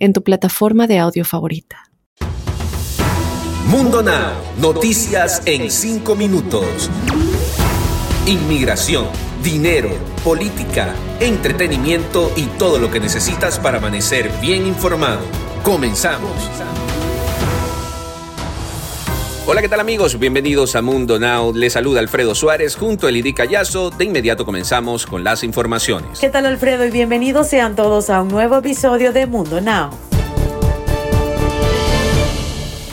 en tu plataforma de audio favorita. Mundo Now, noticias en 5 minutos. Inmigración, dinero, política, entretenimiento y todo lo que necesitas para amanecer bien informado. Comenzamos. Hola, ¿qué tal amigos? Bienvenidos a Mundo Now. Les saluda Alfredo Suárez junto a Lidy Callazo. De inmediato comenzamos con las informaciones. ¿Qué tal Alfredo? Y bienvenidos sean todos a un nuevo episodio de Mundo Now.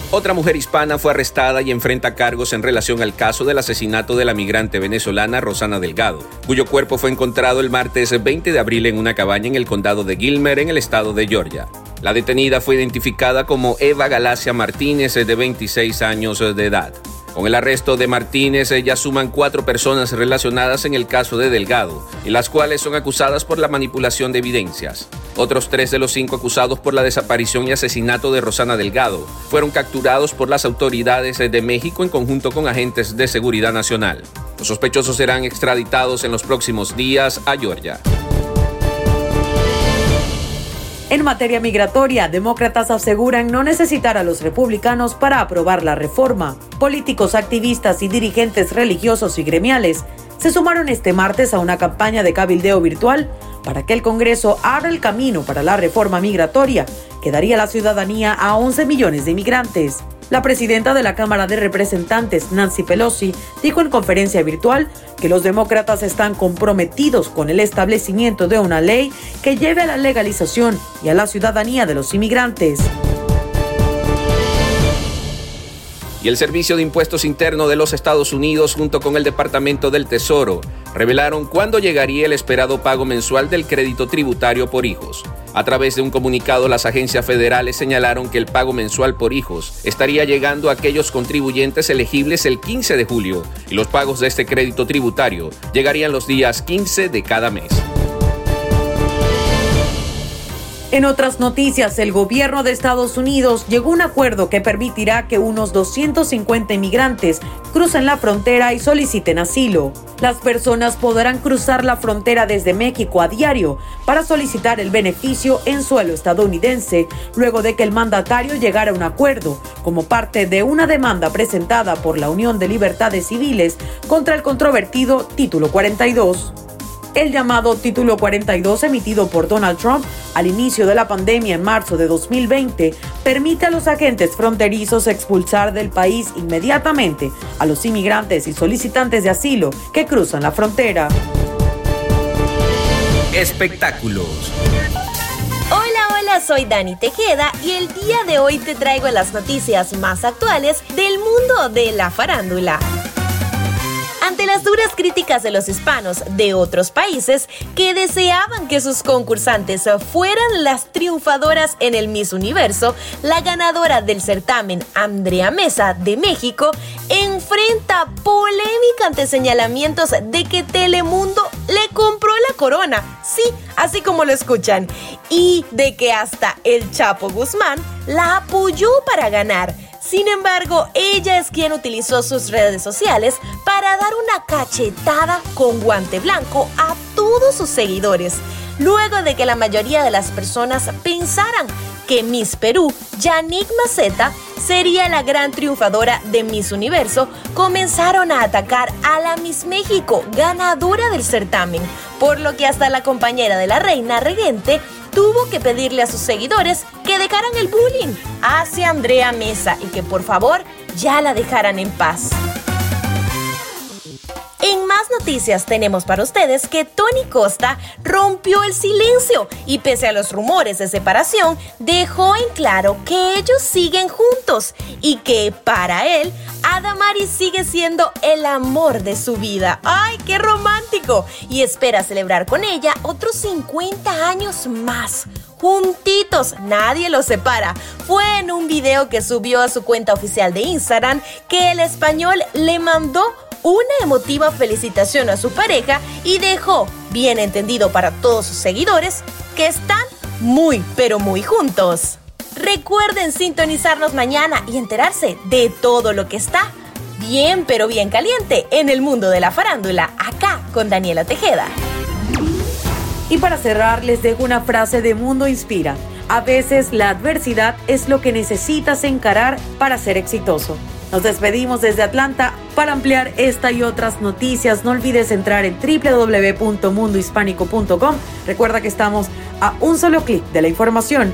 Otra mujer hispana fue arrestada y enfrenta cargos en relación al caso del asesinato de la migrante venezolana Rosana Delgado, cuyo cuerpo fue encontrado el martes 20 de abril en una cabaña en el condado de Gilmer, en el estado de Georgia. La detenida fue identificada como Eva Galacia Martínez, de 26 años de edad. Con el arresto de Martínez ya suman cuatro personas relacionadas en el caso de Delgado, y las cuales son acusadas por la manipulación de evidencias. Otros tres de los cinco acusados por la desaparición y asesinato de Rosana Delgado fueron capturados por las autoridades de México en conjunto con agentes de seguridad nacional. Los sospechosos serán extraditados en los próximos días a Georgia. En materia migratoria, demócratas aseguran no necesitar a los republicanos para aprobar la reforma. Políticos, activistas y dirigentes religiosos y gremiales se sumaron este martes a una campaña de cabildeo virtual para que el Congreso abra el camino para la reforma migratoria que daría la ciudadanía a 11 millones de inmigrantes. La presidenta de la Cámara de Representantes, Nancy Pelosi, dijo en conferencia virtual que los demócratas están comprometidos con el establecimiento de una ley que lleve a la legalización y a la ciudadanía de los inmigrantes. Y el Servicio de Impuestos Internos de los Estados Unidos junto con el Departamento del Tesoro revelaron cuándo llegaría el esperado pago mensual del crédito tributario por hijos. A través de un comunicado, las agencias federales señalaron que el pago mensual por hijos estaría llegando a aquellos contribuyentes elegibles el 15 de julio y los pagos de este crédito tributario llegarían los días 15 de cada mes. En otras noticias, el gobierno de Estados Unidos llegó a un acuerdo que permitirá que unos 250 inmigrantes crucen la frontera y soliciten asilo. Las personas podrán cruzar la frontera desde México a diario para solicitar el beneficio en suelo estadounidense, luego de que el mandatario llegara a un acuerdo, como parte de una demanda presentada por la Unión de Libertades Civiles contra el controvertido Título 42. El llamado Título 42 emitido por Donald Trump al inicio de la pandemia en marzo de 2020 permite a los agentes fronterizos expulsar del país inmediatamente a los inmigrantes y solicitantes de asilo que cruzan la frontera. Espectáculos. Hola, hola, soy Dani Tejeda y el día de hoy te traigo las noticias más actuales del mundo de la farándula. Las duras críticas de los hispanos de otros países que deseaban que sus concursantes fueran las triunfadoras en el Miss Universo, la ganadora del certamen, Andrea Mesa de México, enfrenta polémica ante señalamientos de que Telemundo le compró la corona, sí, así como lo escuchan, y de que hasta el Chapo Guzmán la apoyó para ganar. Sin embargo, ella es quien utilizó sus redes sociales para dar una cachetada con guante blanco a todos sus seguidores, luego de que la mayoría de las personas pensaran que Miss Perú, Yannick Maceta, sería la gran triunfadora de Miss Universo, comenzaron a atacar a la Miss México, ganadora del certamen, por lo que hasta la compañera de la reina regente tuvo que pedirle a sus seguidores que dejaran el bullying hacia Andrea Mesa y que por favor ya la dejaran en paz. En más noticias tenemos para ustedes que Tony Costa rompió el silencio y pese a los rumores de separación, dejó en claro que ellos siguen juntos y que para él, Adamari sigue siendo el amor de su vida. ¡Ay, qué romántico! Y espera celebrar con ella otros 50 años más juntitos, nadie los separa. Fue en un video que subió a su cuenta oficial de Instagram que el español le mandó una emotiva felicitación a su pareja y dejó bien entendido para todos sus seguidores que están muy, pero muy juntos. Recuerden sintonizarnos mañana y enterarse de todo lo que está bien, pero bien caliente en el mundo de la farándula, acá con Daniela Tejeda. Y para cerrar, les dejo una frase de Mundo Inspira. A veces la adversidad es lo que necesitas encarar para ser exitoso. Nos despedimos desde Atlanta. Para ampliar esta y otras noticias, no olvides entrar en www.mundohispánico.com. Recuerda que estamos a un solo clic de la información.